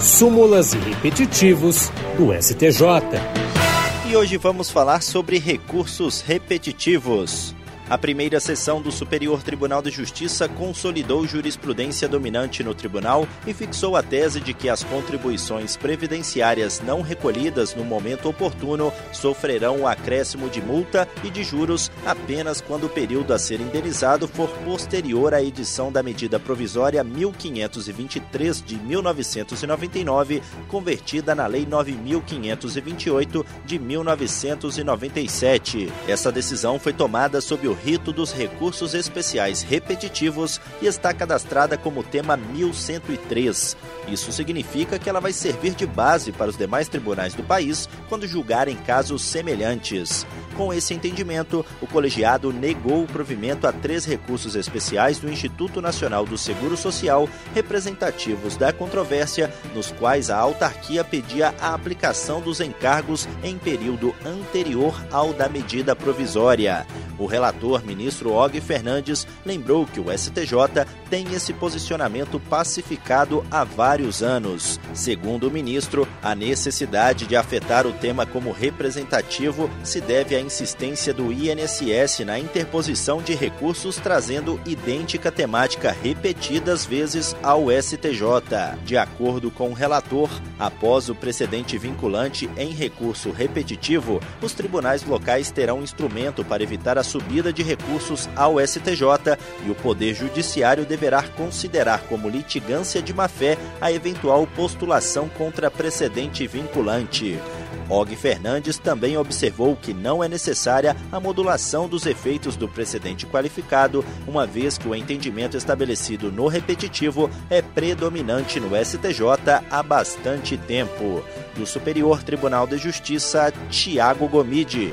súmulas e repetitivos do STJ. E hoje vamos falar sobre recursos repetitivos. A primeira sessão do Superior Tribunal de Justiça consolidou jurisprudência dominante no tribunal e fixou a tese de que as contribuições previdenciárias não recolhidas no momento oportuno sofrerão o acréscimo de multa e de juros apenas quando o período a ser indenizado for posterior à edição da medida provisória 1523 de 1999, convertida na Lei 9528 de 1997. Essa decisão foi tomada sob o rito dos recursos especiais repetitivos e está cadastrada como tema 1103. Isso significa que ela vai servir de base para os demais tribunais do país quando julgarem casos semelhantes. Com esse entendimento, o colegiado negou o provimento a três recursos especiais do Instituto Nacional do Seguro Social representativos da controvérsia, nos quais a autarquia pedia a aplicação dos encargos em período anterior ao da medida provisória. O relator, ministro Og Fernandes, lembrou que o STJ tem esse posicionamento pacificado há vários anos. Segundo o ministro, a necessidade de afetar o tema como representativo se deve à insistência do INSS na interposição de recursos trazendo idêntica temática repetidas vezes ao STJ. De acordo com o relator, após o precedente vinculante em recurso repetitivo, os tribunais locais terão instrumento para evitar a subida de recursos ao STJ e o Poder Judiciário deverá considerar como litigância de má-fé a eventual postulação contra precedente vinculante. Og Fernandes também observou que não é necessária a modulação dos efeitos do precedente qualificado, uma vez que o entendimento estabelecido no repetitivo é predominante no STJ há bastante tempo. Do Superior Tribunal de Justiça, Tiago Gomide